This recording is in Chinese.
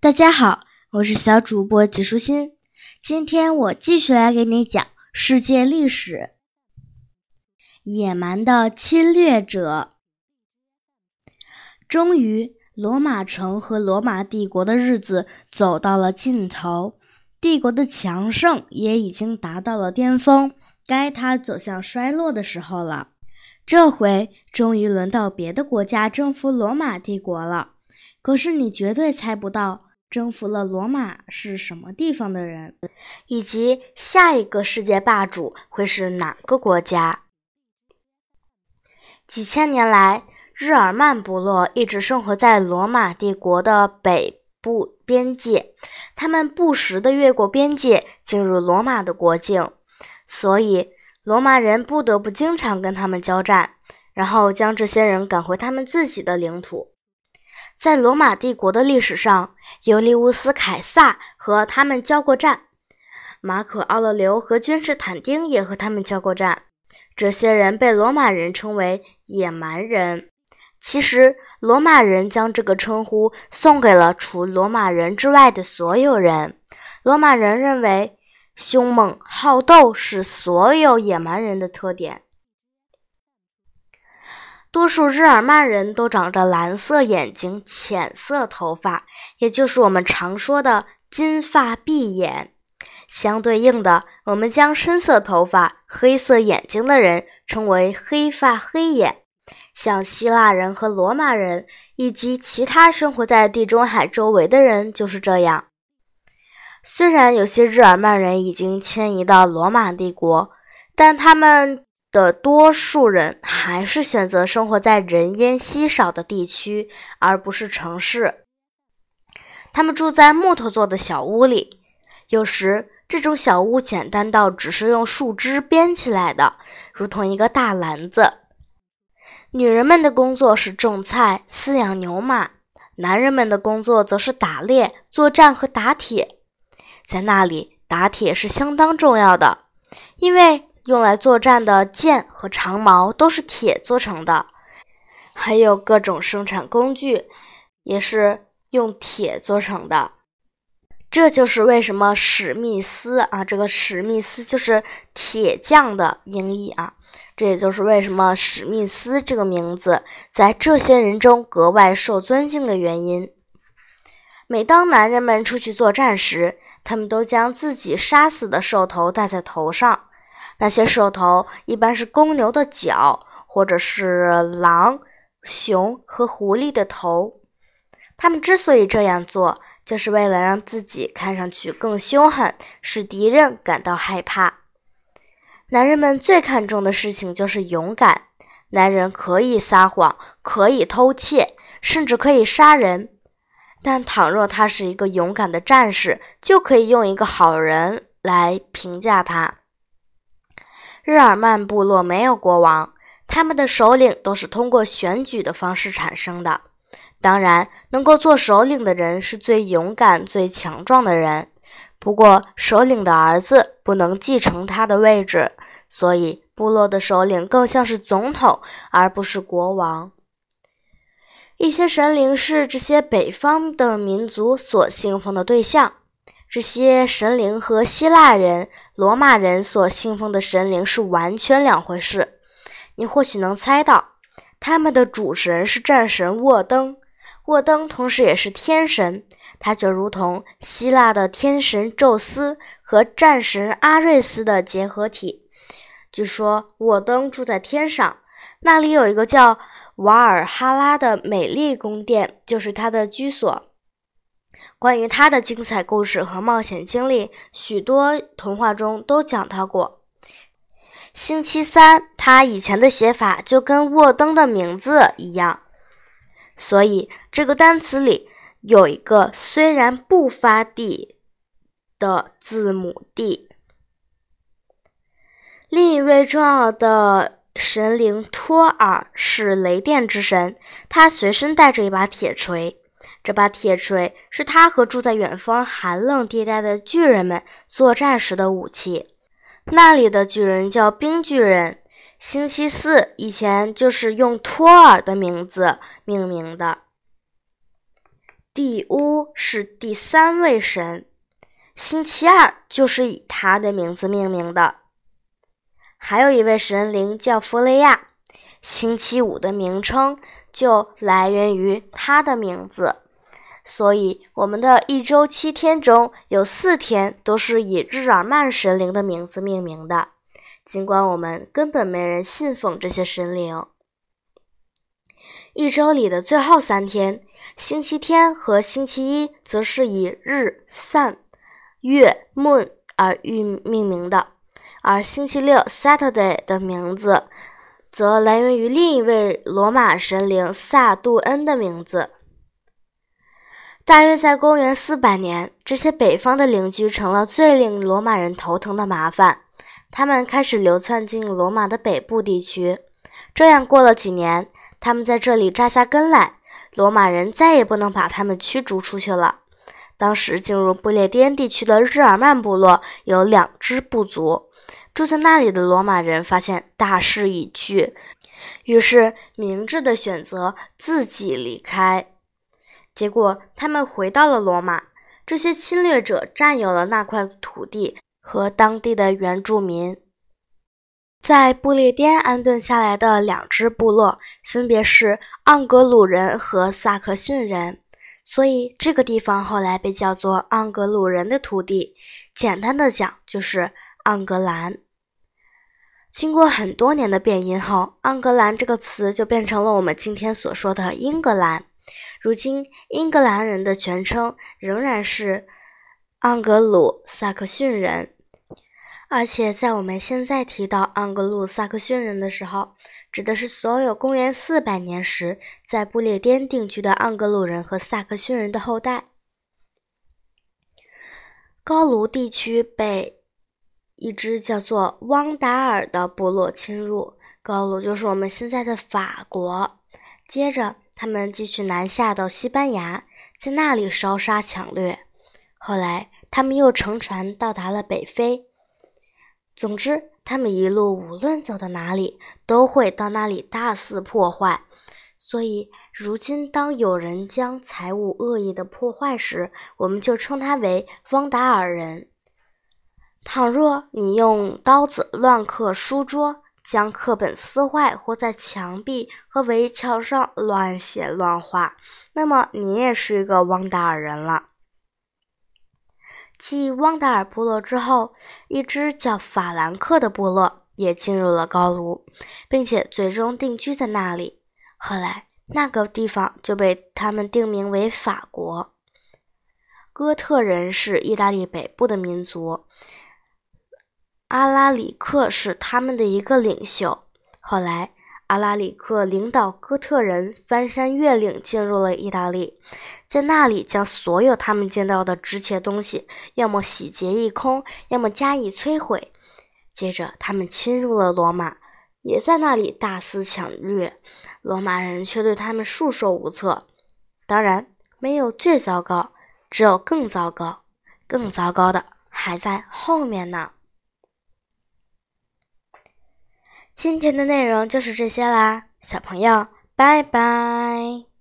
大家好，我是小主播纪舒心。今天我继续来给你讲世界历史。野蛮的侵略者。终于，罗马城和罗马帝国的日子走到了尽头，帝国的强盛也已经达到了巅峰，该它走向衰落的时候了。这回，终于轮到别的国家征服罗马帝国了。可是，你绝对猜不到。征服了罗马是什么地方的人，以及下一个世界霸主会是哪个国家？几千年来，日耳曼部落一直生活在罗马帝国的北部边界，他们不时地越过边界进入罗马的国境，所以罗马人不得不经常跟他们交战，然后将这些人赶回他们自己的领土。在罗马帝国的历史上，尤利乌斯·凯撒和他们交过战，马可·奥勒留和君士坦丁也和他们交过战。这些人被罗马人称为野蛮人。其实，罗马人将这个称呼送给了除罗马人之外的所有人。罗马人认为，凶猛好斗是所有野蛮人的特点。多数日耳曼人都长着蓝色眼睛、浅色头发，也就是我们常说的金发碧眼。相对应的，我们将深色头发、黑色眼睛的人称为黑发黑眼。像希腊人和罗马人以及其他生活在地中海周围的人就是这样。虽然有些日耳曼人已经迁移到罗马帝国，但他们。的多数人还是选择生活在人烟稀少的地区，而不是城市。他们住在木头做的小屋里，有时这种小屋简单到只是用树枝编起来的，如同一个大篮子。女人们的工作是种菜、饲养牛马，男人们的工作则是打猎、作战和打铁。在那里，打铁是相当重要的，因为。用来作战的剑和长矛都是铁做成的，还有各种生产工具也是用铁做成的。这就是为什么史密斯啊，这个史密斯就是铁匠的音译啊。这也就是为什么史密斯这个名字在这些人中格外受尊敬的原因。每当男人们出去作战时，他们都将自己杀死的兽头戴在头上。那些兽头一般是公牛的角，或者是狼、熊和狐狸的头。他们之所以这样做，就是为了让自己看上去更凶狠，使敌人感到害怕。男人们最看重的事情就是勇敢。男人可以撒谎，可以偷窃，甚至可以杀人。但倘若他是一个勇敢的战士，就可以用一个好人来评价他。日耳曼部落没有国王，他们的首领都是通过选举的方式产生的。当然，能够做首领的人是最勇敢、最强壮的人。不过，首领的儿子不能继承他的位置，所以部落的首领更像是总统，而不是国王。一些神灵是这些北方的民族所信奉的对象。这些神灵和希腊人、罗马人所信奉的神灵是完全两回事。你或许能猜到，他们的主神是战神沃登，沃登同时也是天神，他就如同希腊的天神宙斯和战神阿瑞斯的结合体。据说沃登住在天上，那里有一个叫瓦尔哈拉的美丽宫殿，就是他的居所。关于他的精彩故事和冒险经历，许多童话中都讲到过。星期三，他以前的写法就跟沃登的名字一样，所以这个单词里有一个虽然不发 d 的字母 d。另一位重要的神灵托尔是雷电之神，他随身带着一把铁锤。这把铁锤是他和住在远方寒冷地带的巨人们作战时的武器。那里的巨人叫冰巨人。星期四以前就是用托尔的名字命名的。地乌是第三位神，星期二就是以他的名字命名的。还有一位神灵叫弗雷亚，星期五的名称就来源于他的名字。所以，我们的一周七天中有四天都是以日耳曼神灵的名字命名的，尽管我们根本没人信奉这些神灵。一周里的最后三天，星期天和星期一，则是以日 （sun）、月 （moon） 而命命名的，而星期六 （Saturday） 的名字则来源于另一位罗马神灵萨杜恩的名字。大约在公元四百年，这些北方的邻居成了最令罗马人头疼的麻烦。他们开始流窜进罗马的北部地区。这样过了几年，他们在这里扎下根来，罗马人再也不能把他们驱逐出去了。当时进入不列颠地区的日耳曼部落有两支部族，住在那里的罗马人发现大势已去，于是明智的选择自己离开。结果，他们回到了罗马。这些侵略者占有了那块土地和当地的原住民。在不列颠安顿下来的两支部落，分别是盎格鲁人和萨克逊人，所以这个地方后来被叫做盎格鲁人的土地。简单的讲，就是盎格兰。经过很多年的变音后，盎格兰这个词就变成了我们今天所说的英格兰。如今，英格兰人的全称仍然是盎格鲁撒克逊人，而且在我们现在提到盎格鲁撒克逊人的时候，指的是所有公元四百年时在不列颠定居的盎格鲁人和萨克逊人的后代。高卢地区被一支叫做汪达尔的部落侵入，高卢就是我们现在的法国。接着。他们继续南下到西班牙，在那里烧杀抢掠。后来，他们又乘船到达了北非。总之，他们一路无论走到哪里，都会到那里大肆破坏。所以，如今当有人将财物恶意的破坏时，我们就称他为汪达尔人。倘若你用刀子乱刻书桌，将课本撕坏，或在墙壁和围墙上乱写乱画，那么你也是一个汪达尔人了。继汪达尔部落之后，一支叫法兰克的部落也进入了高卢，并且最终定居在那里。后来，那个地方就被他们定名为法国。哥特人是意大利北部的民族。阿拉里克是他们的一个领袖。后来，阿拉里克领导哥特人翻山越岭进入了意大利，在那里将所有他们见到的值钱东西，要么洗劫一空，要么加以摧毁。接着，他们侵入了罗马，也在那里大肆抢掠。罗马人却对他们束手无策。当然，没有最糟糕，只有更糟糕。更糟糕的还在后面呢。今天的内容就是这些啦，小朋友，拜拜。